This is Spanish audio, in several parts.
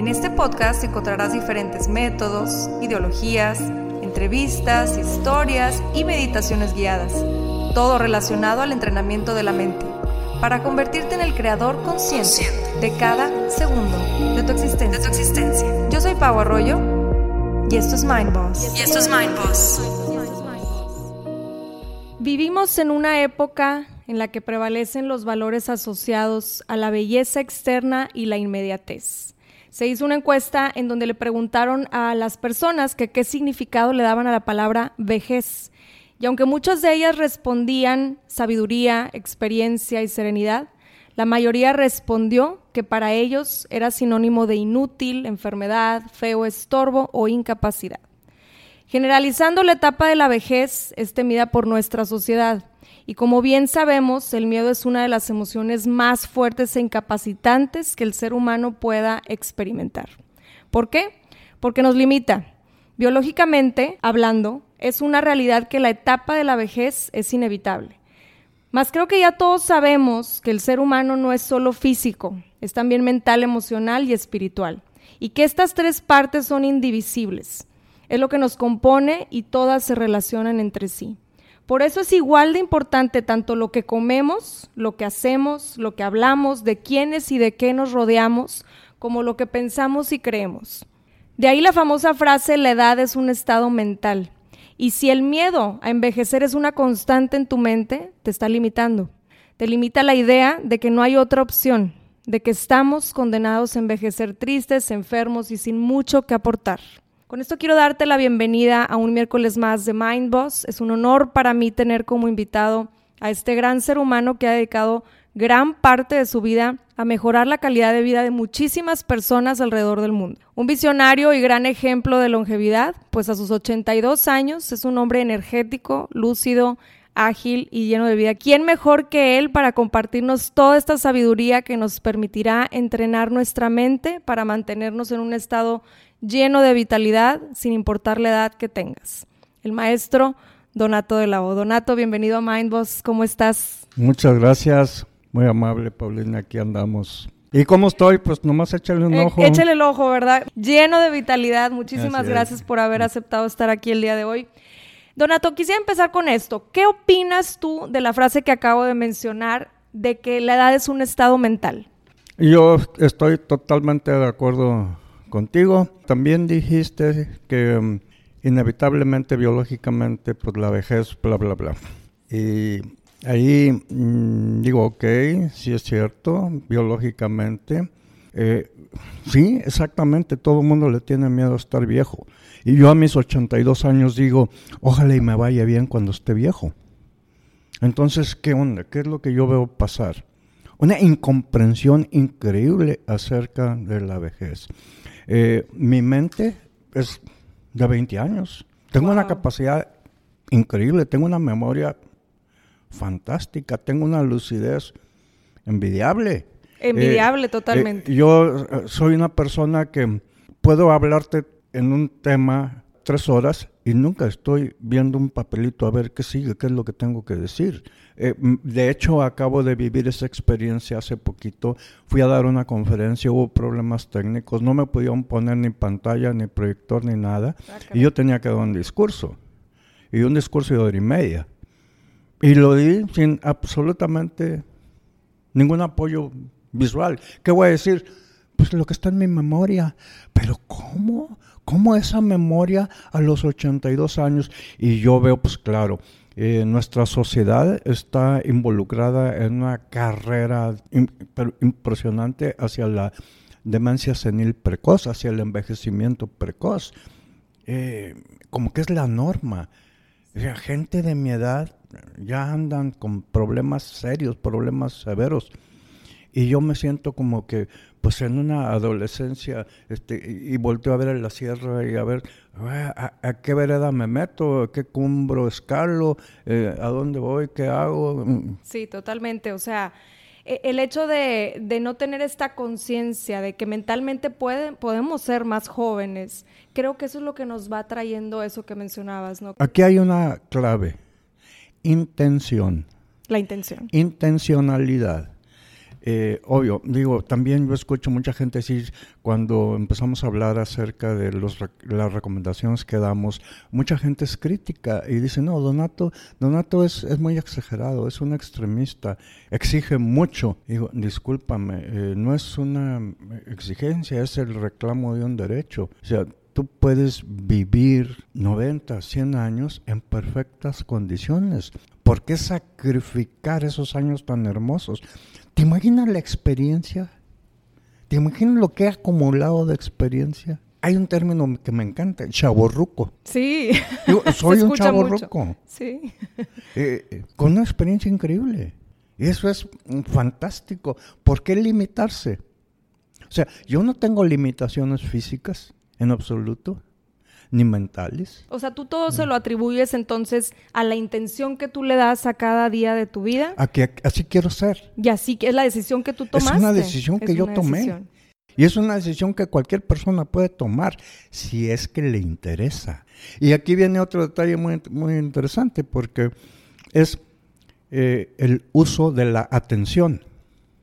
En este podcast encontrarás diferentes métodos, ideologías, entrevistas, historias y meditaciones guiadas, todo relacionado al entrenamiento de la mente, para convertirte en el creador consciente de cada segundo de tu existencia. Yo soy Pau Arroyo y esto es Mind Boss. Y esto es Mind Boss. Vivimos en una época en la que prevalecen los valores asociados a la belleza externa y la inmediatez. Se hizo una encuesta en donde le preguntaron a las personas que qué significado le daban a la palabra vejez. Y aunque muchas de ellas respondían sabiduría, experiencia y serenidad, la mayoría respondió que para ellos era sinónimo de inútil, enfermedad, feo estorbo o incapacidad. Generalizando la etapa de la vejez es temida por nuestra sociedad. Y como bien sabemos, el miedo es una de las emociones más fuertes e incapacitantes que el ser humano pueda experimentar. ¿Por qué? Porque nos limita. Biológicamente hablando, es una realidad que la etapa de la vejez es inevitable. Mas creo que ya todos sabemos que el ser humano no es solo físico, es también mental, emocional y espiritual. Y que estas tres partes son indivisibles. Es lo que nos compone y todas se relacionan entre sí. Por eso es igual de importante tanto lo que comemos, lo que hacemos, lo que hablamos, de quiénes y de qué nos rodeamos, como lo que pensamos y creemos. De ahí la famosa frase, la edad es un estado mental. Y si el miedo a envejecer es una constante en tu mente, te está limitando. Te limita la idea de que no hay otra opción, de que estamos condenados a envejecer tristes, enfermos y sin mucho que aportar. Con esto quiero darte la bienvenida a un miércoles más de Mind Boss. Es un honor para mí tener como invitado a este gran ser humano que ha dedicado gran parte de su vida a mejorar la calidad de vida de muchísimas personas alrededor del mundo. Un visionario y gran ejemplo de longevidad, pues a sus 82 años es un hombre energético, lúcido, ágil y lleno de vida. ¿Quién mejor que él para compartirnos toda esta sabiduría que nos permitirá entrenar nuestra mente para mantenernos en un estado lleno de vitalidad sin importar la edad que tengas. El maestro Donato de la O. Donato, bienvenido a Mindboss, ¿cómo estás? Muchas gracias, muy amable Paulina, aquí andamos. ¿Y cómo estoy? Pues nomás échale un eh, ojo. Échale el ojo, ¿verdad? Lleno de vitalidad. Muchísimas gracias por haber aceptado estar aquí el día de hoy. Donato, quisiera empezar con esto. ¿Qué opinas tú de la frase que acabo de mencionar de que la edad es un estado mental? Yo estoy totalmente de acuerdo contigo. También dijiste que um, inevitablemente, biológicamente, pues la vejez, bla, bla, bla. Y ahí mm, digo, ok, sí es cierto, biológicamente. Eh, sí, exactamente, todo el mundo le tiene miedo a estar viejo. Y yo a mis 82 años digo, ojalá y me vaya bien cuando esté viejo. Entonces, ¿qué onda? ¿Qué es lo que yo veo pasar? Una incomprensión increíble acerca de la vejez. Eh, mi mente es de 20 años. Tengo una capacidad increíble, tengo una memoria fantástica, tengo una lucidez envidiable. Envidiable eh, totalmente. Eh, yo soy una persona que puedo hablarte en un tema tres horas y nunca estoy viendo un papelito a ver qué sigue, qué es lo que tengo que decir. Eh, de hecho, acabo de vivir esa experiencia hace poquito. Fui a dar una conferencia, hubo problemas técnicos, no me podían poner ni pantalla, ni proyector, ni nada. Ah, y yo tenía que dar un discurso. Y un discurso de hora y media. Y lo di sin absolutamente ningún apoyo visual. ¿Qué voy a decir? Pues lo que está en mi memoria. Pero ¿cómo? ¿Cómo esa memoria a los 82 años? Y yo veo, pues claro, eh, nuestra sociedad está involucrada en una carrera impresionante hacia la demencia senil precoz, hacia el envejecimiento precoz. Eh, como que es la norma. gente de mi edad ya andan con problemas serios, problemas severos. Y yo me siento como que, pues en una adolescencia, este, y, volteo a ver la sierra y a ver ah, a, qué vereda me meto, a qué cumbro escalo, eh, a dónde voy, qué hago. Mm. Sí, totalmente. O sea, e, el hecho de, de no tener esta conciencia de que mentalmente pueden, podemos ser más jóvenes, creo que eso es lo que nos va trayendo eso que mencionabas, ¿no? Aquí hay una clave, intención. La intención. Intencionalidad. Eh, obvio, digo, también yo escucho mucha gente decir, cuando empezamos a hablar acerca de los, las recomendaciones que damos, mucha gente es crítica y dice, no, Donato, Donato es, es muy exagerado, es un extremista, exige mucho. Digo, discúlpame, eh, no es una exigencia, es el reclamo de un derecho. O sea, tú puedes vivir 90, 100 años en perfectas condiciones. ¿Por qué sacrificar esos años tan hermosos? ¿Te imaginas la experiencia? ¿Te imaginas lo que he acumulado de experiencia? Hay un término que me encanta, chaborruco. Sí. soy un chaborruco. Sí. Eh, eh, con una experiencia increíble. Eso es fantástico. ¿Por qué limitarse? O sea, yo no tengo limitaciones físicas en absoluto ni mentales. O sea, tú todo se lo atribuyes entonces a la intención que tú le das a cada día de tu vida. A que así quiero ser. Y así que es la decisión que tú tomaste. Es una decisión que yo tomé. Y es una decisión que cualquier persona puede tomar si es que le interesa. Y aquí viene otro detalle muy, muy interesante porque es eh, el uso de la atención.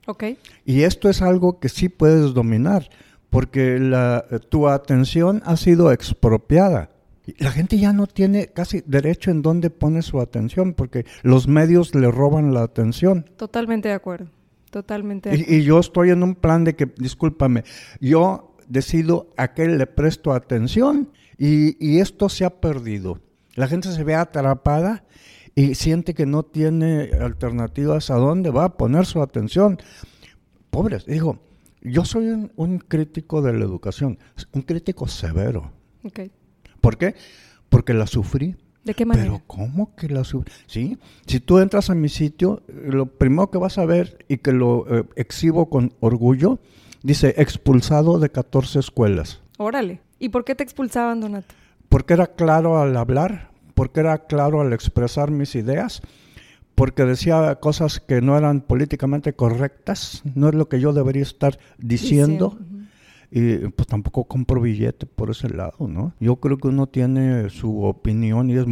Okay. Y esto es algo que sí puedes dominar porque la, tu atención ha sido expropiada. La gente ya no tiene casi derecho en dónde pone su atención, porque los medios le roban la atención. Totalmente de acuerdo, totalmente. De acuerdo. Y, yo estoy en un plan de que, discúlpame, yo decido a qué le presto atención y, y esto se ha perdido. La gente se ve atrapada y siente que no tiene alternativas a dónde va a poner su atención. Pobres, digo, yo soy un, crítico de la educación, un crítico severo. ¿Por qué? Porque la sufrí. ¿De qué manera? Pero ¿cómo que la sufrí? Sí, si tú entras a mi sitio, lo primero que vas a ver y que lo eh, exhibo con orgullo, dice expulsado de 14 escuelas. Órale. ¿Y por qué te expulsaban, Donato? Porque era claro al hablar, porque era claro al expresar mis ideas, porque decía cosas que no eran políticamente correctas, no es lo que yo debería estar diciendo. Y pues tampoco compro billete por ese lado, ¿no? Yo creo que uno tiene su opinión y es,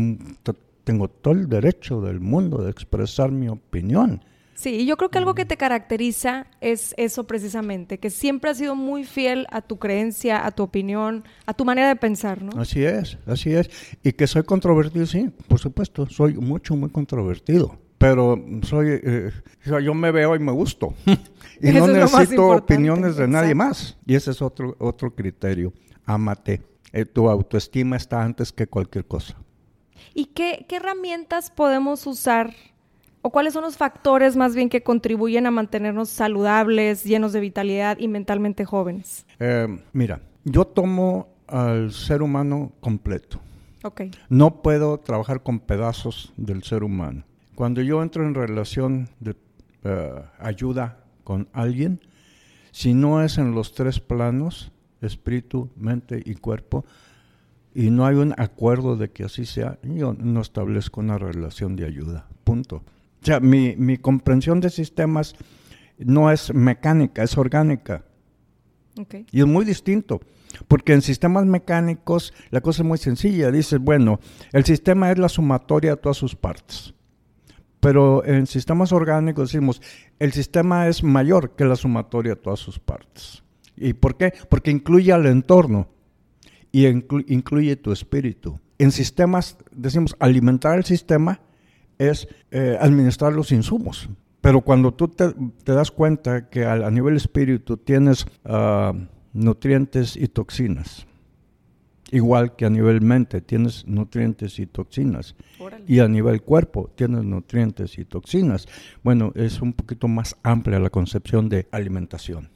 tengo todo el derecho del mundo de expresar mi opinión. Sí, yo creo que algo que te caracteriza es eso precisamente, que siempre has sido muy fiel a tu creencia, a tu opinión, a tu manera de pensar, ¿no? Así es, así es. Y que soy controvertido, sí, por supuesto, soy mucho, muy controvertido pero soy, eh, yo me veo y me gusto. y no necesito opiniones de nadie más. Y ese es otro, otro criterio. Amate. Eh, tu autoestima está antes que cualquier cosa. ¿Y qué, herramientas podemos usar o cuáles son los factores más bien que contribuyen a mantenernos saludables, llenos de vitalidad y mentalmente jóvenes? Eh, mira, yo tomo al ser humano completo. Okay. No puedo trabajar con pedazos del ser humano. Cuando yo entro en relación de eh, ayuda con alguien, si no es en los tres planos, espíritu, mente y cuerpo, y no hay un acuerdo de que así sea, yo no establezco una relación de ayuda. Punto. O sea, mi, mi comprensión de sistemas no es mecánica, es orgánica. Y es muy distinto, porque en sistemas mecánicos la cosa es muy sencilla. Dices, bueno, el sistema es la sumatoria de todas sus partes. Pero en sistemas orgánicos decimos, el sistema es mayor que la sumatoria de todas sus partes. ¿Y por qué? Porque incluye al entorno y incluye tu espíritu. En sistemas, decimos, alimentar el sistema es eh, administrar los insumos. Pero cuando tú te, das cuenta que a, nivel espíritu tienes ah, nutrientes y toxinas, Igual que a nivel mente tienes nutrientes y toxinas. Y a nivel cuerpo tienes nutrientes y toxinas. Bueno, es un poquito más amplia la concepción de alimentación.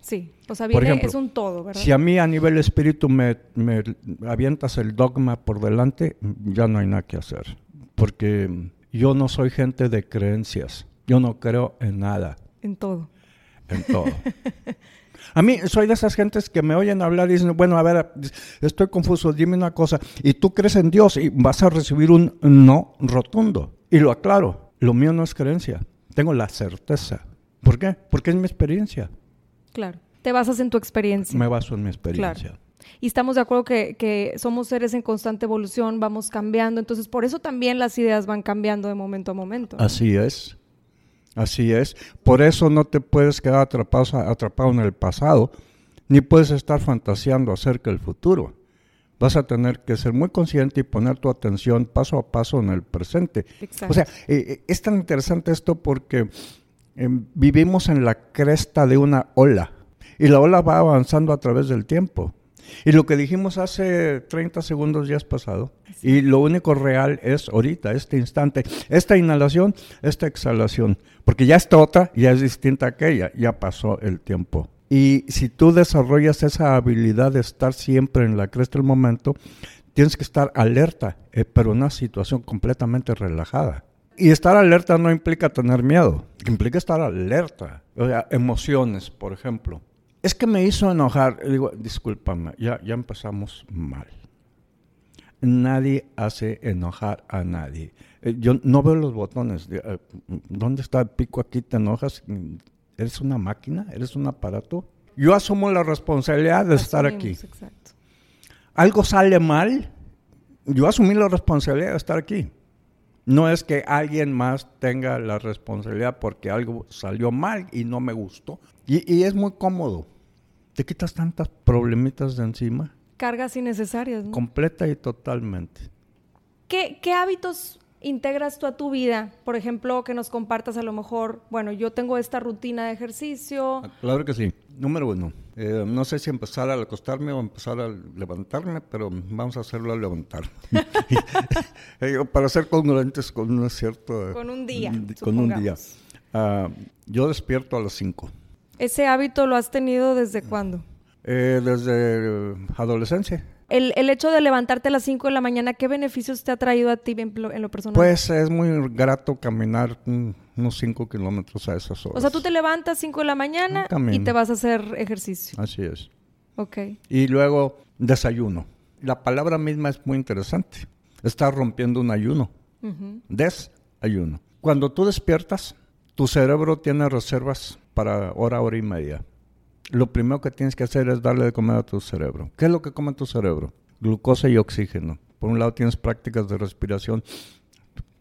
Sí, o sea, viene, es un todo, ¿verdad? Si a mí a nivel espíritu me, me avientas el dogma por delante, ya no hay nada que hacer. Porque yo no soy gente de creencias. Yo no creo en nada. En todo. En todo. A mí soy de esas gentes que me oyen hablar y dicen, bueno, a ver, estoy confuso, dime una cosa. Y tú crees en Dios y vas a recibir un no rotundo. Y lo aclaro, lo mío no es creencia, tengo la certeza. ¿Por qué? Porque es mi experiencia. Claro, te basas en tu experiencia. Me baso en mi experiencia. Y estamos de acuerdo que, que, somos seres en constante evolución, vamos cambiando, entonces por eso también las ideas van cambiando de momento a momento. Así es. Así es. Por eso no te puedes quedar atrapado, atrapado en el pasado, ni puedes estar fantaseando acerca del futuro. Vas a tener que ser muy consciente y poner tu atención paso a paso en el presente. O sea, eh, eh, es tan interesante esto porque em, vivimos en la cresta de una ola y la ola va avanzando a través del tiempo. Y lo que dijimos hace 30 segundos ya es pasado. Y lo único real es ahorita, este instante, esta inhalación, esta exhalación. Porque ya está otra, ya es distinta a aquella, ya pasó el tiempo. Y si tú desarrollas esa habilidad de estar siempre en la cresta del momento, tienes que estar alerta, eh, pero en una situación completamente relajada. Y estar alerta no implica tener miedo, implica estar alerta. O sea, emociones, por ejemplo. Es que me hizo enojar. Digo, discúlpame, ya, ya empezamos mal. Nadie hace enojar a nadie. Eh, yo no veo los botones. Eh, ¿Dónde está el pico aquí? ¿Te enojas? ¿Eres una máquina? ¿Eres un aparato? Yo asumo la responsabilidad de estar aquí. Exacto. Algo sale mal, yo asumí la responsabilidad de estar aquí. No es que alguien más tenga la responsabilidad porque algo salió mal y no me gustó. Y, es muy cómodo. Te quitas tantas problemitas de encima. Cargas innecesarias. ¿no? Completa y totalmente. ¿Qué, ¿Qué hábitos integras tú a tu vida? Por ejemplo, que nos compartas a lo mejor, bueno, yo tengo esta rutina de ejercicio. Ah, claro que sí. Número uno, eh, no sé si empezar a acostarme o empezar a levantarme, pero vamos a hacerlo a levantar. Eh, para ser congruentes con un cierto... Con un día. Con un día. Ah, yo despierto a las 5. ¿Ese hábito lo has tenido desde cuándo? Eh, desde adolescencia. El, el, hecho de levantarte a las 5 de la mañana, ¿qué beneficios te ha traído a ti en lo, personal? Pues es muy grato caminar unos 5 kilómetros a esas horas. O sea, tú te levantas 5 de la mañana y te vas a hacer ejercicio. Así es. Ok. Y luego desayuno. La palabra misma es muy interesante. Estás rompiendo un ayuno. Desayuno. Cuando tú despiertas, tu cerebro tiene reservas para hora, hora y media. Lo primero que tienes que hacer es darle de comer a tu cerebro. ¿Qué es lo que come tu cerebro? Glucosa y oxígeno. Por un lado tienes prácticas de respiración,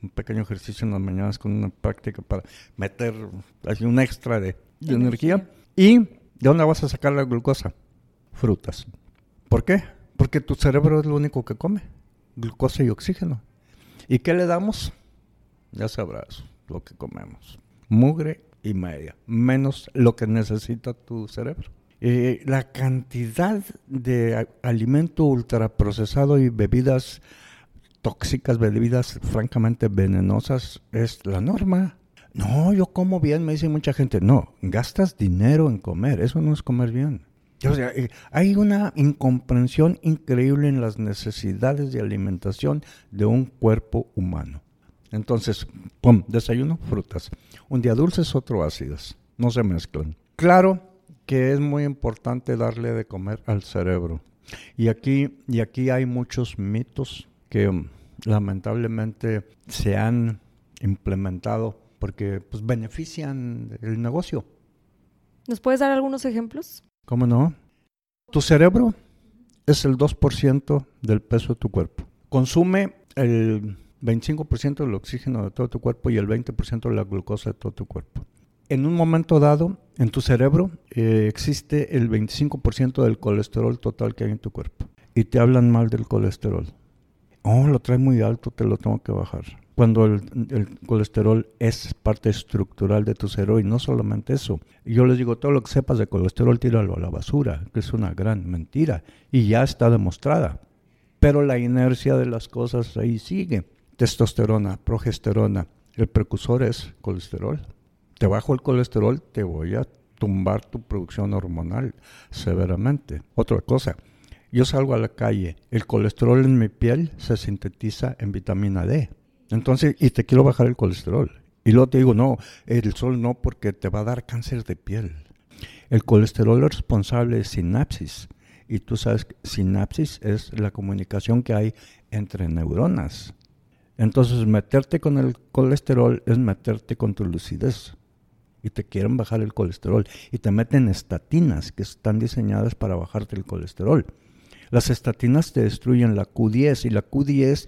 un pequeño ejercicio en las mañanas con una práctica para meter así un extra de, energía. ¿Y de dónde vas a sacar la glucosa? Frutas. ¿Por qué? Porque tu cerebro es lo único que come, glucosa y oxígeno. ¿Y qué le damos? Ya sabrás lo que comemos. Mugre y media, menos lo que necesita tu cerebro. Eh, la cantidad de alimento ultraprocesado y bebidas tóxicas, bebidas francamente venenosas es la norma. No, yo como bien, me dice mucha gente. No, gastas dinero en comer, eso no es comer bien. Eh, hay una incomprensión increíble en las necesidades de alimentación de un cuerpo humano. Entonces, pum, desayuno, frutas. Un día dulces, otro ácidos. No se mezclan. Claro que es muy importante darle de comer al cerebro. Y aquí, y aquí hay muchos mitos que um, lamentablemente se han implementado porque pues, benefician el negocio. ¿Nos puedes dar algunos ejemplos? ¿Cómo no? Tu cerebro es el 2% del peso de tu cuerpo. Consume el 25% del oxígeno de todo tu cuerpo y el 20% de la glucosa de todo tu cuerpo. En un momento dado, en tu cerebro eh, existe el 25% del colesterol total que hay en tu cuerpo. Y te hablan mal del colesterol. Oh, lo trae muy alto, te lo tengo que bajar. Cuando el, el, colesterol es parte estructural de tu cerebro y no solamente eso. Yo les digo, todo lo que sepas de colesterol, tíralo a la basura, que es una gran mentira y ya está demostrada. Pero la inercia de las cosas ahí sigue testosterona, progesterona. El precursor es colesterol. Te bajo el colesterol, te voy a tumbar tu producción hormonal severamente. Otra cosa, yo salgo a la calle, el colesterol en mi piel se sintetiza en vitamina D. Entonces, y te quiero bajar el colesterol. Y luego te digo, no, el sol no, porque te va a dar cáncer de piel. El colesterol es responsable de sinapsis. Y tú sabes que sinapsis es la comunicación que hay entre neuronas. Entonces, meterte con el colesterol es meterte con tu lucidez. Y te quieren bajar el colesterol. Y te meten estatinas que están diseñadas para bajarte el colesterol. Las estatinas te destruyen la Q10 y la Q10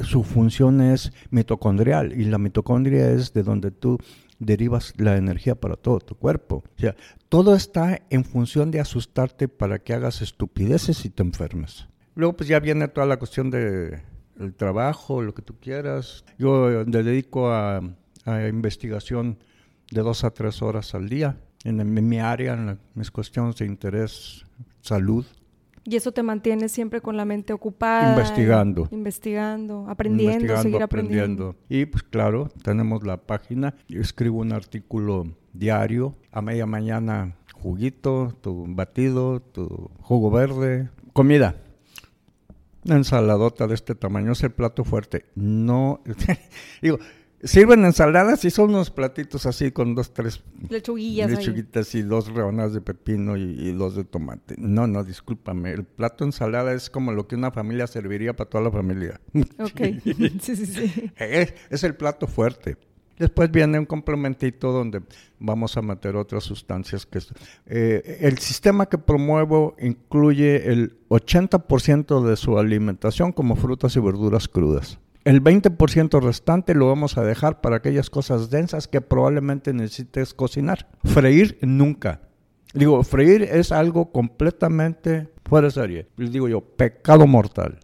su función es mitocondrial y la mitocondria es de donde tú derivas la energía para todo tu cuerpo. O sea, todo está en función de asustarte para que hagas estupideces y te enfermes. Luego pues ya viene toda la cuestión de el trabajo, lo que tú quieras. Yo me dedico a, investigación de dos a tres horas al día en, mi área, en mis cuestiones de interés, salud. Y eso te mantiene siempre con la mente ocupada. Investigando. investigando, aprendiendo, seguir aprendiendo. Y pues claro, tenemos la página. Yo escribo un artículo diario. A media mañana juguito, tu batido, tu jugo verde, comida. Una ensaladota de este tamaño es el plato fuerte. No, digo, Sirven ensaladas y son unos platitos así con dos, tres lechuguillas lechuguitas y dos rebanadas de pepino y, dos de tomate. No, no, discúlpame. El plato ensalada es como lo que una familia serviría para toda la familia. Ok, sí, sí, sí. Es, el plato fuerte. Después viene un complementito donde vamos a meter otras sustancias que... Eh, el sistema que promuevo incluye el 80% de su alimentación como frutas y verduras crudas. El 20% restante lo vamos a dejar para aquellas cosas densas que probablemente necesites cocinar. Freír nunca. Digo, freír es algo completamente fuera de serie. Les digo yo, pecado mortal.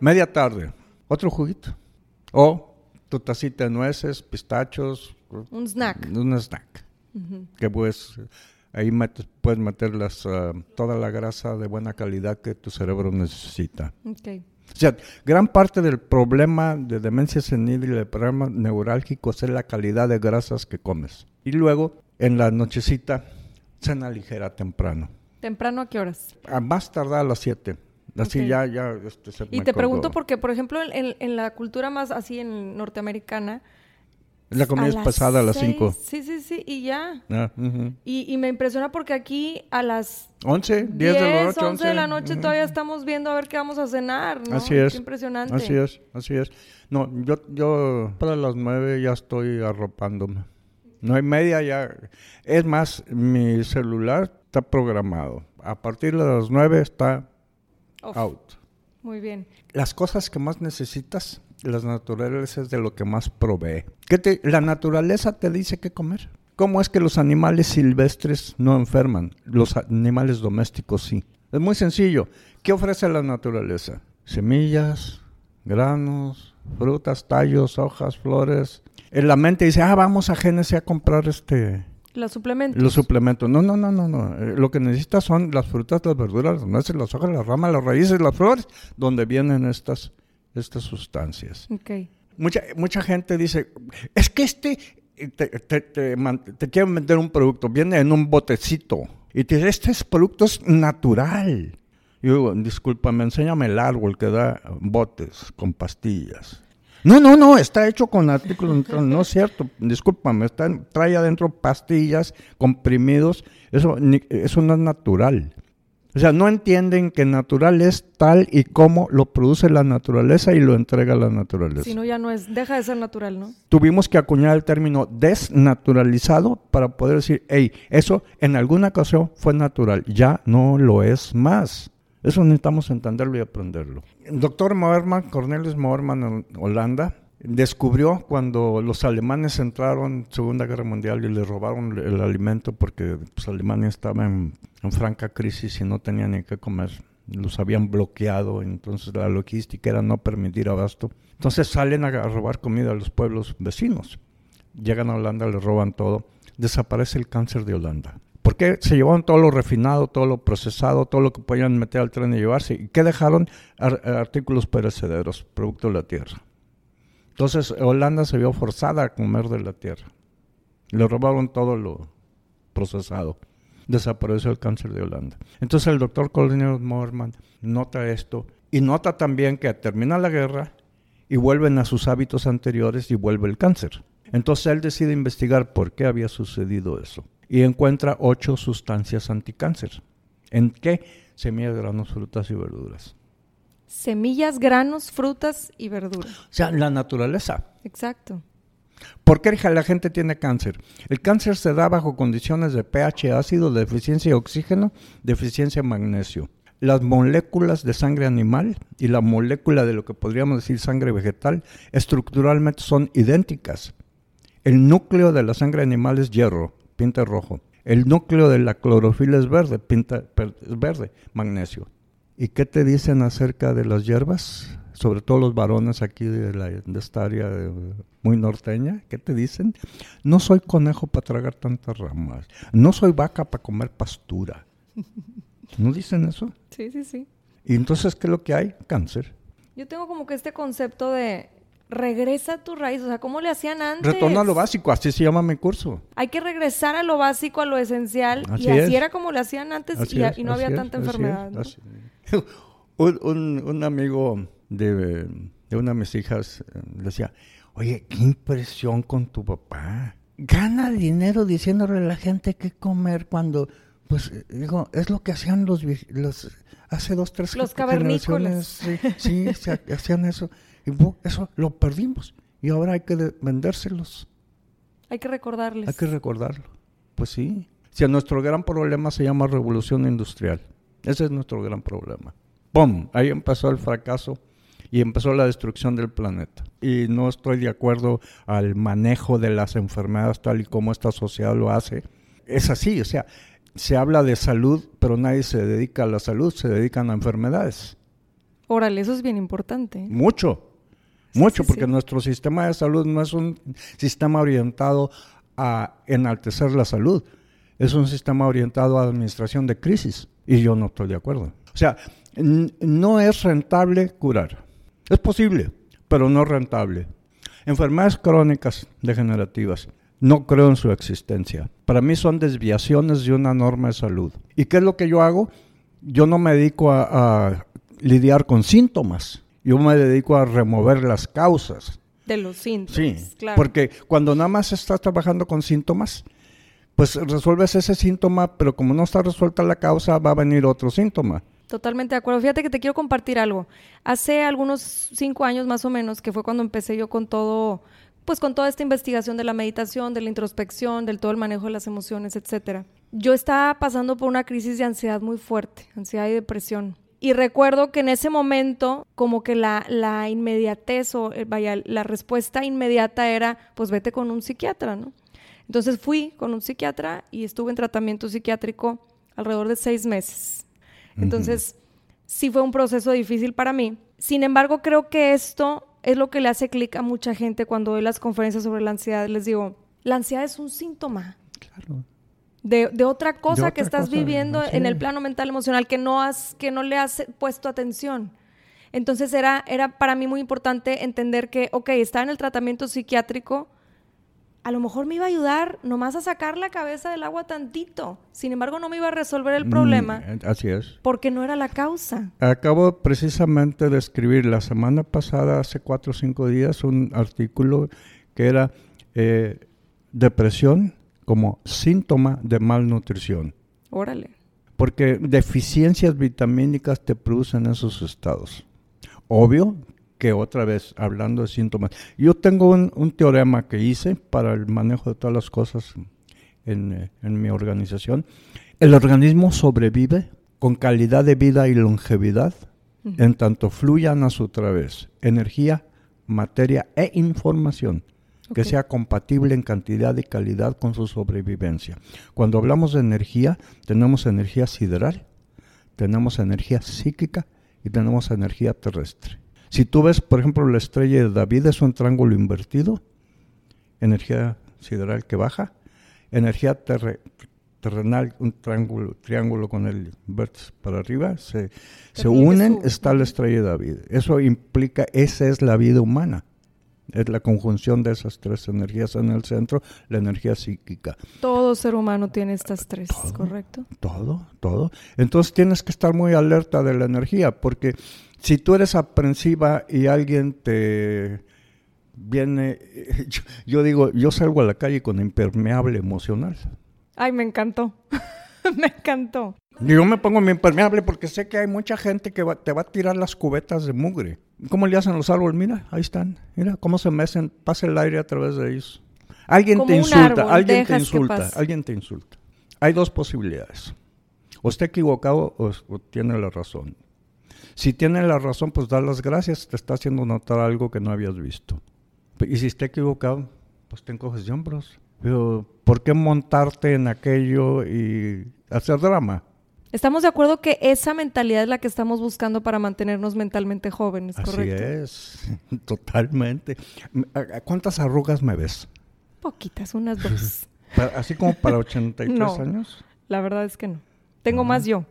Media tarde, otro juguito. O tu tacita de nueces, pistachos. Un snack. Un snack. Que pues ahí puedes meter ah, toda la grasa de buena calidad que tu cerebro necesita. Okay. O sea, gran parte del problema de demencia senil y de problemas neurálgicos es la calidad de grasas que comes. Y luego, en la nochecita, cena ligera temprano. ¿Temprano a qué horas? A más tardar a las 7. Así ya, ya. Este, y te pregunto porque, por ejemplo, en, en, la cultura más así en norteamericana, la comida es pasada a las 5. Sí, sí, sí, y ya. Ah, y, y, me impresiona porque aquí a las 11, 10, de la noche. 11 de la noche todavía estamos viendo a ver qué vamos a cenar, ¿no? Así es. Qué impresionante. Así es, así es. No, yo, yo para las 9 ya estoy arropándome. No hay media ya. Es más, mi celular está programado. A partir de las 9 está out. Muy bien. Las cosas que más necesitas la naturaleza es de lo que más provee. ¿Qué te, la naturaleza te dice qué comer. ¿Cómo es que los animales silvestres no enferman? Los animales domésticos sí. Es muy sencillo. ¿Qué ofrece la naturaleza? Semillas, granos, frutas, tallos, hojas, flores. En la mente dice, ah, vamos a Génesis a comprar este... Los suplementos. Los suplementos. No, no, no, no, no. Eh, lo que necesitas son las frutas, las verduras, las nueces, las hojas, las ramas, las raíces, las flores, donde vienen estas estas sustancias. Okay. Mucha, mucha gente dice, es que este, te, te, te, quieren vender un producto, viene en un botecito, y te dice, este es producto natural. Y yo digo, discúlpame, enséñame el árbol que da botes con pastillas. No, no, no, está hecho con artículos, no es cierto, discúlpame, está, trae adentro pastillas, comprimidos, eso, eso no es natural. O sea, no entienden que natural es tal y como lo produce la naturaleza y lo entrega la naturaleza. Si no, ya no es, deja de ser natural, ¿no? Tuvimos que acuñar el término desnaturalizado para poder decir, hey, eso en alguna ocasión fue natural, ya no lo es más. Eso necesitamos entenderlo y aprenderlo. El doctor Moerman, Cornelis Moerman en Holanda, descubrió cuando los alemanes entraron en Segunda Guerra Mundial y le robaron el alimento porque pues, Alemania estaba en, franca crisis y no tenía ni qué comer. Los habían bloqueado, entonces la logística era no permitir abasto. Entonces salen a, robar comida a los pueblos vecinos. Llegan a Holanda, le roban todo. Desaparece el cáncer de Holanda. ¿Por qué se llevaron todo lo refinado, todo lo procesado, todo lo que podían meter al tren y llevarse? ¿Y qué dejaron? artículos perecederos, producto de la tierra. Entonces Holanda se vio forzada a comer de la tierra. Le robaron todo lo procesado. Desapareció el cáncer de Holanda. Entonces el doctor Colin Morman nota esto y nota también que termina la guerra y vuelven a sus hábitos anteriores y vuelve el cáncer. Entonces él decide investigar por qué había sucedido eso. Y encuentra ocho sustancias anticáncer. ¿En qué? Semillas, granos, frutas y verduras. Semillas, granos, frutas y verduras. O sea, la naturaleza. Exacto. ¿Por qué la gente tiene cáncer? El cáncer se da bajo condiciones de pH ácido, deficiencia de oxígeno, deficiencia de magnesio. Las moléculas de sangre animal y la molécula de lo que podríamos decir sangre vegetal estructuralmente son idénticas. El núcleo de la sangre animal es hierro, pinta rojo. El núcleo de la clorofila es verde, pinta es verde, magnesio. ¿Y qué te dicen acerca de las hierbas? Sobre todo los varones aquí de, la, de esta área muy norteña, ¿qué te dicen? No soy conejo para tragar tantas ramas, no soy vaca para comer pastura. ¿No dicen eso? Sí, sí, sí. ¿Y entonces qué es lo que hay? Cáncer. Yo tengo como que este concepto de regresa a tu raíz, o sea, ¿cómo le hacían antes? Retorna a lo básico, así se llama mi curso. Hay que regresar a lo básico, a lo esencial, y así era como le hacían antes y, no había tanta enfermedad. un, un, amigo de, de, una de mis hijas eh, decía, oye, qué impresión con tu papá. Gana dinero diciéndole a la gente qué comer cuando, pues, eh, digo, es lo que hacían los, los hace dos, tres los generaciones. Sí, sí hacían eso. Y eso lo perdimos. Y ahora hay que vendérselos. Hay que recordarles. Hay que recordarlo. Pues sí. Si nuestro gran problema se llama revolución industrial. Ese es nuestro gran problema. ¡Pum! Ahí empezó el fracaso y empezó la destrucción del planeta. Y no estoy de acuerdo al manejo de las enfermedades tal y como esta sociedad lo hace. Es así, o sea, se habla de salud, pero nadie se dedica a la salud, se dedican a enfermedades. Órale, eso es bien importante. Mucho. Mucho, porque nuestro sistema de salud no es un sistema orientado a enaltecer la salud, es un sistema orientado a administración de crisis. Y yo no estoy de acuerdo. O sea, no es rentable curar. Es posible, pero no rentable. Enfermedades crónicas degenerativas, no creo en su existencia. Para mí son desviaciones de una norma de salud. ¿Y qué es lo que yo hago? Yo no me dedico a, a lidiar con síntomas yo me dedico a remover las causas. De los síntomas. Sí, claro. porque cuando nada más estás trabajando con síntomas, pues resuelves ese síntoma, pero como no está resuelta la causa, va a venir otro síntoma. Totalmente de acuerdo. Fíjate que te quiero compartir algo. Hace algunos cinco años más o menos, que fue cuando empecé yo con todo, pues con toda esta investigación de la meditación, de la introspección, del todo el manejo de las emociones, etcétera. Yo estaba pasando por una crisis de ansiedad muy fuerte, ansiedad y depresión. Y recuerdo que en ese momento, como que la, la inmediatez o eh, vaya, la respuesta inmediata era, pues vete con un psiquiatra, ¿no? Entonces fui con un psiquiatra y estuve en tratamiento psiquiátrico alrededor de seis meses. Entonces, sí fue un proceso difícil para mí. Sin embargo, creo que esto es lo que le hace clic a mucha gente cuando doy las conferencias sobre la ansiedad. Les digo, la ansiedad es un síntoma. Claro de, otra cosa que estás viviendo en el plano mental emocional que no has que no le has puesto atención. Entonces era era para mí muy importante entender que ok, está en el tratamiento psiquiátrico, a lo mejor me iba a ayudar nomás a sacar la cabeza del agua tantito. Sin embargo, no me iba a resolver el mm, problema. así es. Porque no era la causa. Acabo precisamente de escribir la semana pasada, hace cuatro o cinco días, un artículo que era eh, depresión como síntoma de malnutrición. Órale. Porque deficiencias vitamínicas te producen esos estados. Obvio que otra vez, hablando de síntomas, yo tengo un, teorema que hice para el manejo de todas las cosas en, eh, mi organización. El organismo sobrevive con calidad de vida y longevidad en tanto fluyan a su través energía, materia e información que sea compatible en cantidad y calidad con su sobrevivencia. Cuando hablamos de energía, tenemos energía sideral, tenemos energía psíquica y tenemos energía terrestre. Si tú ves, por ejemplo, la estrella de David es un triángulo invertido, energía sideral que baja, energía terrenal, un triángulo, triángulo con el vértice para arriba, se, se unen, está la estrella de David. Eso implica, esa es la vida humana. Es la conjunción de esas tres energías en el centro, la energía psíquica. Todo ser humano tiene estas tres, ¿correcto? Todo, todo. Entonces tienes que estar muy alerta de la energía, porque si tú eres aprensiva y alguien te viene, yo, digo, yo salgo a la calle con impermeable emocional. Ay, me encantó. me encantó. Yo me pongo mi impermeable porque sé que hay mucha gente que te va a tirar las cubetas de mugre. ¿Cómo le hacen los árboles? Mira, ahí están. Mira cómo se mecen, pasa el aire a través de ellos. Alguien te insulta, alguien te insulta, alguien te insulta. Hay dos posibilidades. O está equivocado o, o, tiene la razón. Si tiene la razón, pues da las gracias, te está haciendo notar algo que no habías visto. Y si está equivocado, pues te encoges de hombros. Pero, ¿por qué montarte en aquello y hacer drama? Estamos de acuerdo que esa mentalidad es la que estamos buscando para mantenernos mentalmente jóvenes, ¿correcto? Así es, totalmente. ¿Cuántas arrugas me ves? Poquitas, unas dos. ¿Así como para 83 no, años? La verdad es que no. Tengo más yo.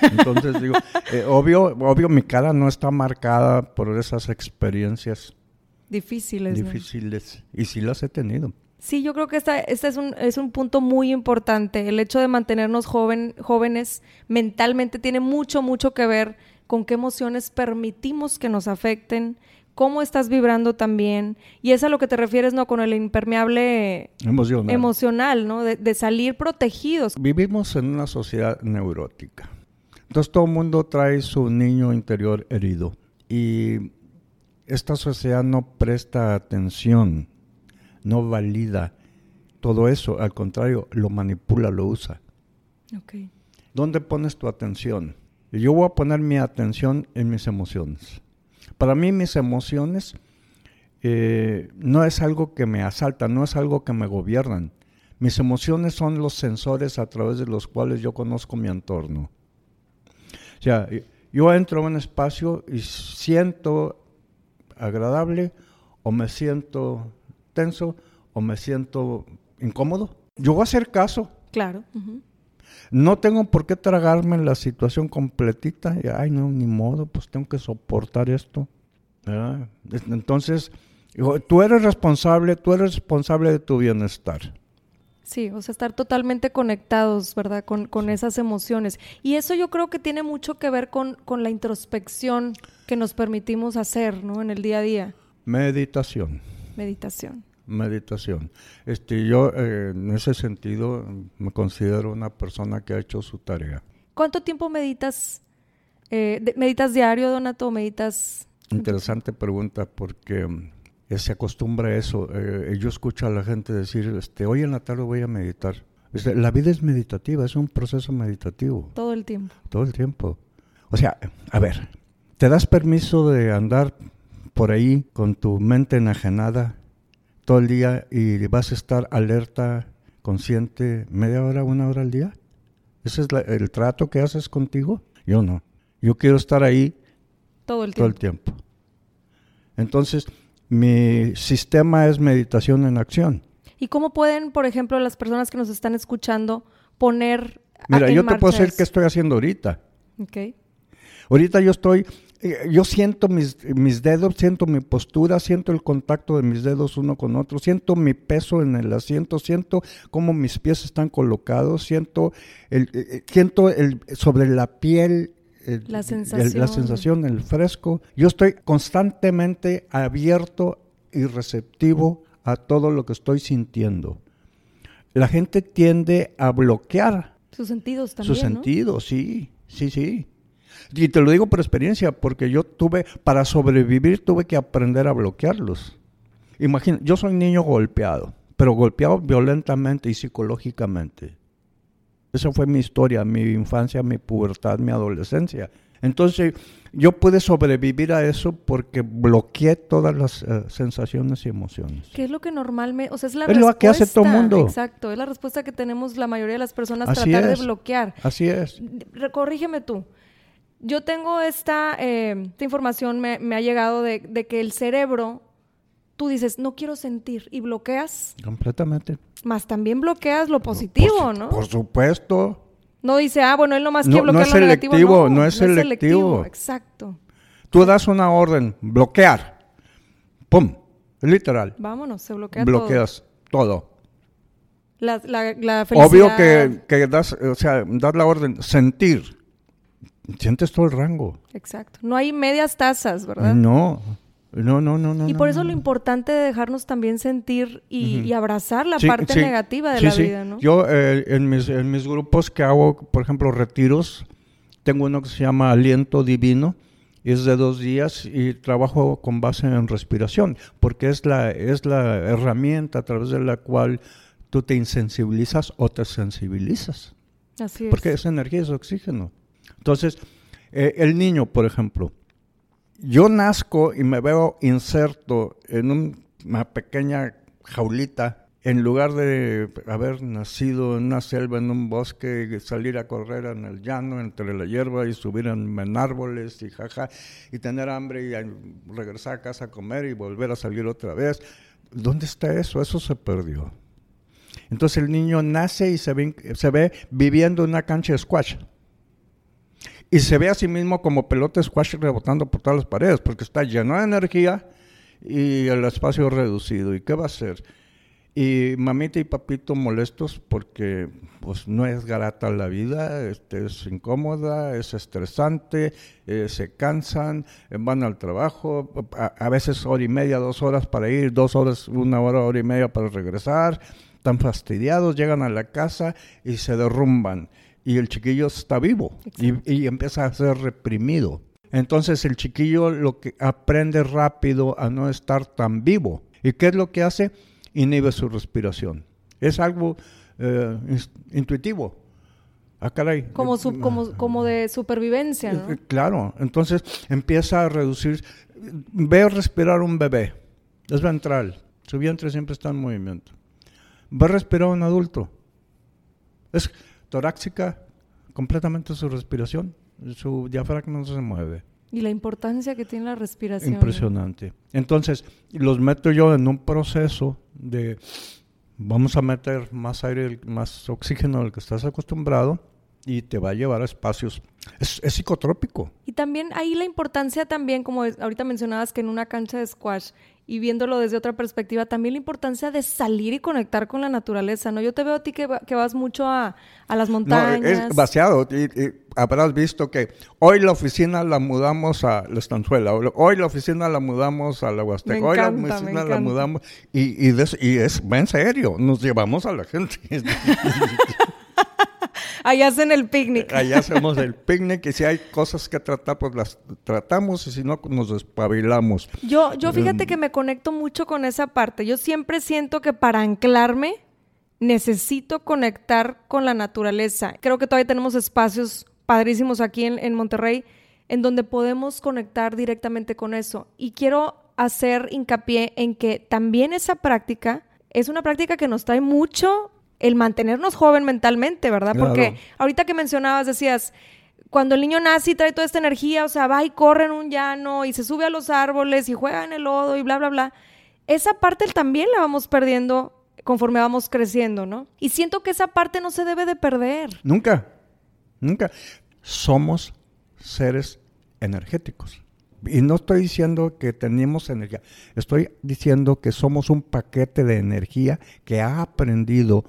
Entonces digo, eh, obvio, obvio mi cara no está marcada por esas experiencias difíciles. Difíciles. Y sí las he tenido. Sí, yo creo que este es, un, es un punto muy importante. El hecho de mantenernos joven, jóvenes mentalmente tiene mucho, mucho que ver con qué emociones permitimos que nos afecten, cómo estás vibrando también. Y es a lo que te refieres, ¿no? Con el impermeable emocional, emocional ¿no? De, de salir protegidos. Vivimos en una sociedad neurótica. Entonces todo el mundo trae su niño interior herido. Y esta sociedad no presta atención, no valida todo eso, al contrario, lo manipula, lo usa. Okay. ¿Dónde pones tu atención? Yo voy a poner mi atención en mis emociones. Para mí mis emociones eh, no es algo que me asalta, no es algo que me gobiernan. Mis emociones son los sensores a través de los cuales yo conozco mi entorno. O sea, yo entro a un espacio y siento agradable o me siento tenso o me siento incómodo. Yo voy a hacer caso. Claro. No tengo por qué tragarme la situación completita. Y, Ay, no, ni modo, pues tengo que soportar esto. Entonces, tú eres responsable, tú eres responsable de tu bienestar. Sí, o sea, estar totalmente conectados, ¿verdad? Con, con esas emociones. Y eso yo creo que tiene mucho que ver con, con la introspección que nos permitimos hacer, ¿no? En el día a día. Meditación. Meditación. Meditación. Este, yo eh, en ese sentido me considero una persona que ha hecho su tarea. ¿Cuánto tiempo meditas? Eh, ¿Meditas diario, Donato? ¿Meditas? Interesante pregunta porque eh, se acostumbra a eso. Eh, yo escucho a la gente decir, este, hoy en la tarde voy a meditar. Este, la vida es meditativa, es un proceso meditativo. Todo el tiempo. Todo el tiempo. O sea, a ver, ¿te das permiso de andar por ahí con tu mente enajenada todo el día y vas a estar alerta, consciente, media hora, una hora al día? ¿Ese es el trato que haces contigo? Yo no. Yo quiero estar ahí todo el tiempo. Todo el tiempo. Entonces, mi sistema es meditación en acción. ¿Y cómo pueden, por ejemplo, las personas que nos están escuchando poner... Mira, yo te puedo decir qué estoy haciendo ahorita. Ok. Ahorita yo estoy, yo siento mis, mis dedos, siento mi postura, siento el contacto de mis dedos uno con otro, siento mi peso en el asiento, siento cómo mis pies están colocados, siento el, eh, eh, siento el, sobre la piel la sensación. El, la sensación, el fresco. Yo estoy constantemente abierto y receptivo a todo lo que estoy sintiendo. La gente tiende a bloquear. Sus sentidos también. Sus sentidos, sí, sí, sí. Y te lo digo por experiencia, porque yo tuve, para sobrevivir, tuve que aprender a bloquearlos. Imagina, yo soy niño golpeado, pero golpeado violentamente y psicológicamente. Esa fue mi historia, mi infancia, mi pubertad, mi adolescencia. Entonces, yo pude sobrevivir a eso porque bloqueé todas las uh, sensaciones y emociones. ¿Qué es lo que normalmente, o sea, es la es respuesta. lo que hace todo el mundo. Exacto, es la respuesta que tenemos la mayoría de las personas Así tratar es. de bloquear. Así es. Corrígeme tú. Yo tengo esta, eh, esta información, me, me ha llegado de, de que el cerebro tú dices, no quiero sentir y bloqueas. Completamente. Más también bloqueas lo positivo, por, ¿no? Por supuesto. No dice, ah, bueno, él nomás no, quiere bloquear no es lo selectivo, negativo. No, no, es, selectivo. Exacto. Tú das una orden, bloquear. ¡Pum! Literal. Vámonos, se bloquea Bloqueas todo. todo. La, la, la felicidad. Obvio que, que das, o sea, das la orden, sentir. Sientes todo el rango. Exacto. No hay medias tazas, ¿verdad? No. No, no, no, no. Y por eso no, lo importante de dejarnos también sentir y, abrazar la Sí, parte sí, negativa de sí, la vida, ¿no? Yo eh, en, mis, en mis grupos que hago, por ejemplo, retiros, tengo uno que se llama Aliento Divino, es de dos días y trabajo con base en respiración, porque es la, es la herramienta a través de la cual tú te insensibilizas o te sensibilizas, Así es. porque esa energía es oxígeno. Entonces, eh, el niño, por ejemplo, yo nazco y me veo inserto en un- una pequeña jaulita, en lugar de haber nacido en una selva, en un bosque, salir a correr en el llano, entre la hierba y subir en, árboles y jaja, y tener hambre y regresar a casa a comer y volver a salir otra vez. ¿Dónde está eso? Eso se perdió. Entonces el niño nace y se ve, se ve viviendo en una cancha de squash. Y se ve a sí mismo como pelota squash rebotando por todas las paredes, porque está lleno de energía y el espacio reducido. ¿Y qué va a hacer? Y mamita y papito molestos porque pues no es garata la vida, este, es incómoda, es estresante, eh, se cansan, eh, van al trabajo, a, a veces hora y media, dos horas para ir, dos horas, una hora, hora y media para regresar, están fastidiados, llegan a la casa y se derrumban. Y el chiquillo está vivo y, y empieza a ser reprimido. Entonces el chiquillo lo que aprende rápido a no estar tan vivo. ¿Y qué es lo que hace? Inhibe su respiración. Es algo eh, intuitivo. Ah, caray. Como, su- como, como de supervivencia, ¿no? Eh, Claro, entonces empieza a reducir. Ve respirar un bebé, es ventral, su vientre siempre está en movimiento. Ve respirar un adulto, es torácica completamente su respiración, su diafragma no se mueve. Y la importancia que tiene la respiración. ¿no? Impresionante. Entonces, los meto yo en un proceso de vamos a meter más aire, más oxígeno del que estás acostumbrado y te va a llevar a espacios. Es, es psicotrópico. Y también ahí la importancia también, como ahorita mencionabas que en una cancha de squash y viéndolo desde otra perspectiva, también la importancia de salir y conectar con la naturaleza, ¿no? Yo te veo a ti que, va- que vas mucho a, a las No, montañas. es vaciado. Y, y habrás visto que hoy la oficina la mudamos a la estanzuela, hoy la oficina la mudamos a la Huasteca, Me hoy la oficina la mudamos. Y, y es, va en serio, nos llevamos a la gente. Ahí hacen el picnic. Allá hacemos el picnic y si hay cosas que tratar, pues las tratamos y si no, nos despabilamos. Yo, yo fíjate Em. que me conecto mucho con esa parte. Yo siempre siento que para anclarme necesito conectar con la naturaleza. Creo que todavía tenemos espacios padrísimos aquí en, en Monterrey en donde podemos conectar directamente con eso. Y quiero hacer hincapié en que también esa práctica es una práctica que nos trae mucho el mantenernos joven mentalmente, ¿verdad? Claro. Porque ahorita que mencionabas, decías, cuando el niño nace y trae toda esta energía, o sea, va y corre en un llano y se sube a los árboles y juega en el lodo y bla, bla, bla. Esa parte también la vamos perdiendo conforme vamos creciendo, ¿no? Y siento que esa parte no se debe de perder. Nunca, nunca. Somos seres energéticos. Y no estoy diciendo que tenemos energía, estoy diciendo que somos un paquete de energía que ha aprendido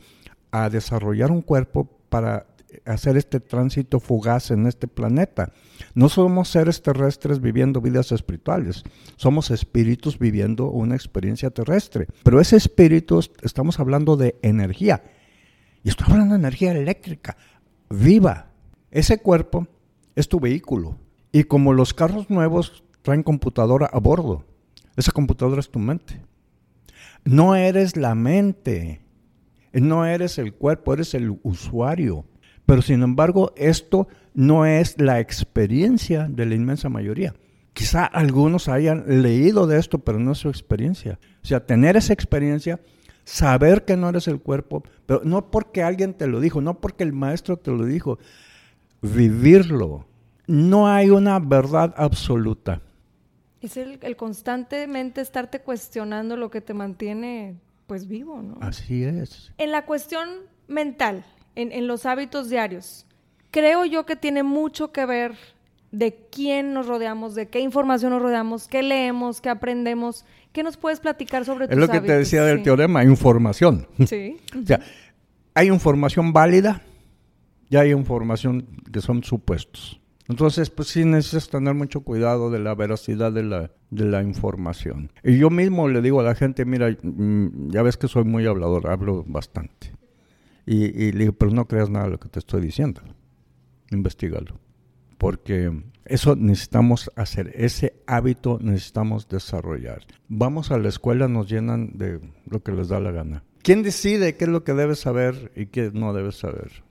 a desarrollar un cuerpo para hacer este tránsito fugaz en este planeta. No somos seres terrestres viviendo vidas espirituales, somos espíritus viviendo una experiencia terrestre. Pero ese espíritu, estamos hablando de energía, y estoy hablando de energía eléctrica, viva. Ese cuerpo es tu vehículo. Y como los carros nuevos traen computadora a bordo, esa computadora es tu mente. No eres la mente, no eres el cuerpo, eres el usuario. Pero sin embargo, esto no es la experiencia de la inmensa mayoría. Quizá algunos hayan leído de esto, pero no es su experiencia. O sea, tener esa experiencia, saber que no eres el cuerpo, pero no porque alguien te lo dijo, no porque el maestro te lo dijo, vivirlo. No hay una verdad absoluta. Es el, el constantemente estarte cuestionando lo que te mantiene, pues, vivo, ¿no? Así es. En la cuestión mental, en, en los hábitos diarios, creo yo que tiene mucho que ver de quién nos rodeamos, de qué información nos rodeamos, qué leemos, qué aprendemos. ¿Qué nos puedes platicar sobre Es tus lo que te hábitos? decía del teorema, información. Sí. O sea, hay información válida y hay información que son supuestos. Entonces, pues sí necesitas tener mucho cuidado de la veracidad de la, de la información. Y yo mismo le digo a la gente, mira, mm, ya ves que soy muy hablador, hablo bastante. Y, y le digo, pero no creas nada de lo que te estoy diciendo. Investígalo. Porque eso necesitamos hacer, ese hábito necesitamos desarrollar. Vamos a la escuela, nos llenan de lo que les da la gana. ¿Quién decide qué es lo que debes saber y qué no debes saber?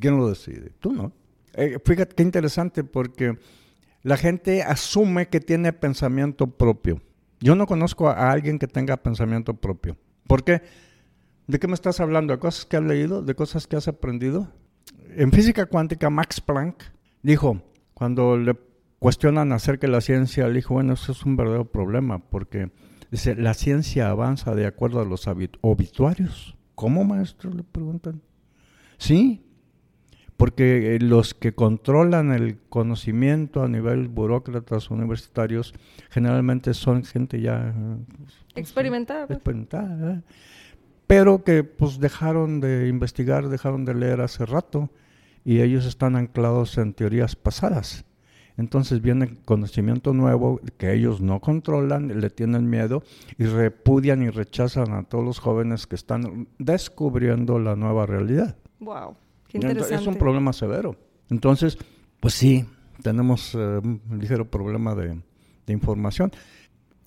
¿Quién lo decide? Tú no. Eh, fíjate qué interesante porque la gente asume que tiene pensamiento propio. Yo no conozco a alguien que tenga pensamiento propio. ¿Por qué? ¿De qué me estás hablando? ¿De cosas que has leído? ¿De cosas que has aprendido? En física cuántica, Max Planck dijo, cuando le cuestionan acerca de la ciencia, le dijo, bueno, eso es un verdadero problema, porque dice, la ciencia avanza de acuerdo a los obituarios. ¿Cómo, maestro? Le preguntan. Sí, porque eh, los que controlan el conocimiento a nivel burócratas universitarios generalmente son gente ya pues, experimentada, pues. experimentada pero que pues dejaron de investigar, dejaron de leer hace rato y ellos están anclados en teorías pasadas. Entonces viene conocimiento nuevo que ellos no controlan, le tienen miedo y repudian y rechazan a todos los jóvenes que están descubriendo la nueva realidad. Wow. Es un problema severo. Entonces, pues sí, tenemos eh, un ligero problema de, información.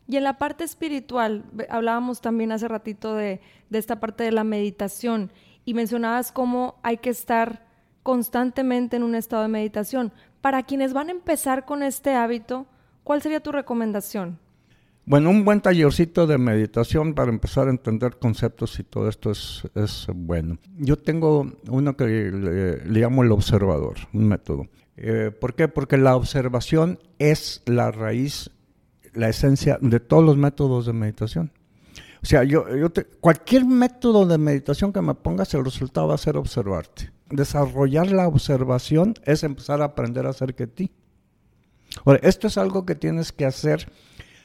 Y en la parte espiritual, hablábamos también hace ratito de, de, esta parte de la meditación y mencionabas cómo hay que estar constantemente en un estado de meditación. Para quienes van a empezar con este hábito, ¿cuál sería tu recomendación? Bueno, un buen tallercito de meditación para empezar a entender conceptos y todo esto es, es bueno. Yo tengo uno que le, llamo el observador, un método. Eh, ¿Por qué? Porque la observación es la raíz, la esencia de todos los métodos de meditación. O sea, yo, yo cualquier método de meditación que me pongas, el resultado va a ser observarte. Desarrollar la observación es empezar a aprender a hacer que ti. Ahora, esto es algo que tienes que hacer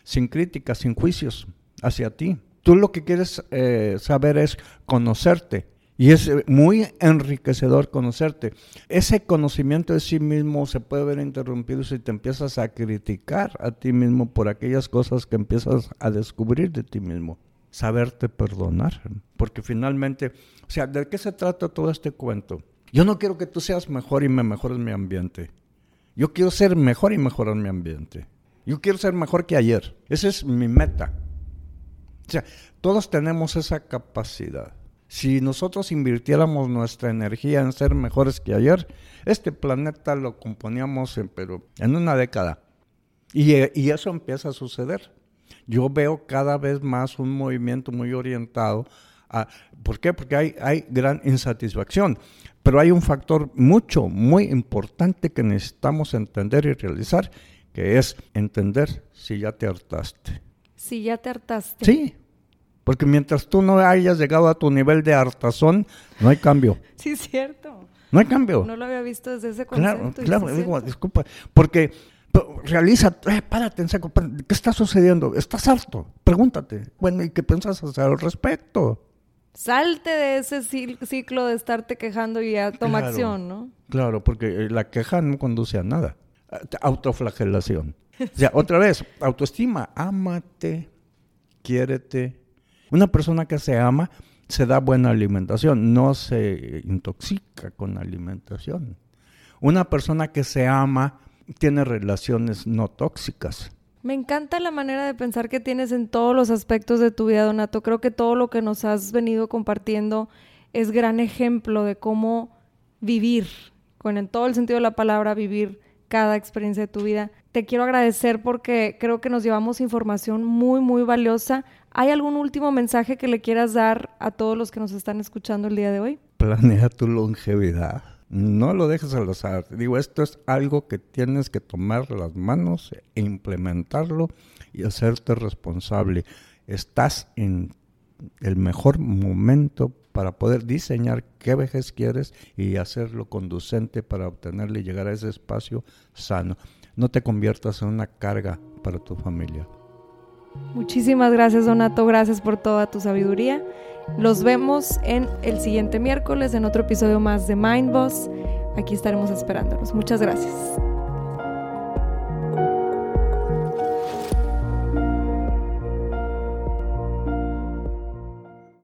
sin críticas, sin juicios hacia ti. Tú lo que quieres eh, saber es conocerte. Y es eh, muy enriquecedor conocerte. Ese conocimiento de sí mismo se puede ver interrumpido si te empiezas a criticar a ti mismo por aquellas cosas que empiezas a descubrir de ti mismo. Saberte perdonar. Porque finalmente, o sea, ¿de qué se trata todo este cuento? Yo no quiero que tú seas mejor y me mejores mi ambiente. Yo quiero ser mejor y mejorar mi ambiente. Yo quiero ser mejor que ayer. Esa es mi meta. O sea, todos tenemos esa capacidad. Si nosotros invirtiéramos nuestra energía en ser mejores que ayer, este planeta lo componíamos en, pero en una década. Y, y eso empieza a suceder. Yo veo cada vez más un movimiento muy orientado a... ¿Por qué? Porque hay, hay gran insatisfacción. Pero hay un factor mucho, muy importante que necesitamos entender y realizar, que es entender si ya te hartaste. Si ya te hartaste. Sí, porque mientras tú no hayas llegado a tu nivel de hartazón, no hay cambio. Sí, cierto. No hay cambio. No lo había visto desde ese concepto. Claro, claro, digo, disculpa, porque realiza, eh, párate en seco, ¿qué está sucediendo? ¿Estás harto? Pregúntate. Bueno, ¿y qué piensas hacer al respecto? Salte de ese ciclo de estarte quejando y ya toma acción, ¿no? Claro, porque la queja no conduce a nada autoflagelación. O sea, otra vez, autoestima, ámate, quiérete. Una persona que se ama se da buena alimentación, no se intoxica con alimentación. Una persona que se ama tiene relaciones no tóxicas. Me encanta la manera de pensar que tienes en todos los aspectos de tu vida, Donato. Creo que todo lo que nos has venido compartiendo es gran ejemplo de cómo vivir, con en todo el sentido de la palabra, vivir cada experiencia de tu vida. Te quiero agradecer porque creo que nos llevamos información muy, muy valiosa. ¿Hay algún último mensaje que le quieras dar a todos los que nos están escuchando el día de hoy? Planea tu longevidad. No lo dejes al azar. Digo, esto es algo que tienes que tomar las manos e implementarlo y hacerte responsable. Estás en el mejor momento para poder diseñar qué vejez quieres y hacerlo conducente para obtenerle y llegar a ese espacio sano. No te conviertas en una carga para tu familia. Muchísimas gracias Donato, gracias por toda tu sabiduría. Los vemos en el siguiente miércoles en otro episodio más de Mind Boss. Aquí estaremos esperándolos. Muchas gracias.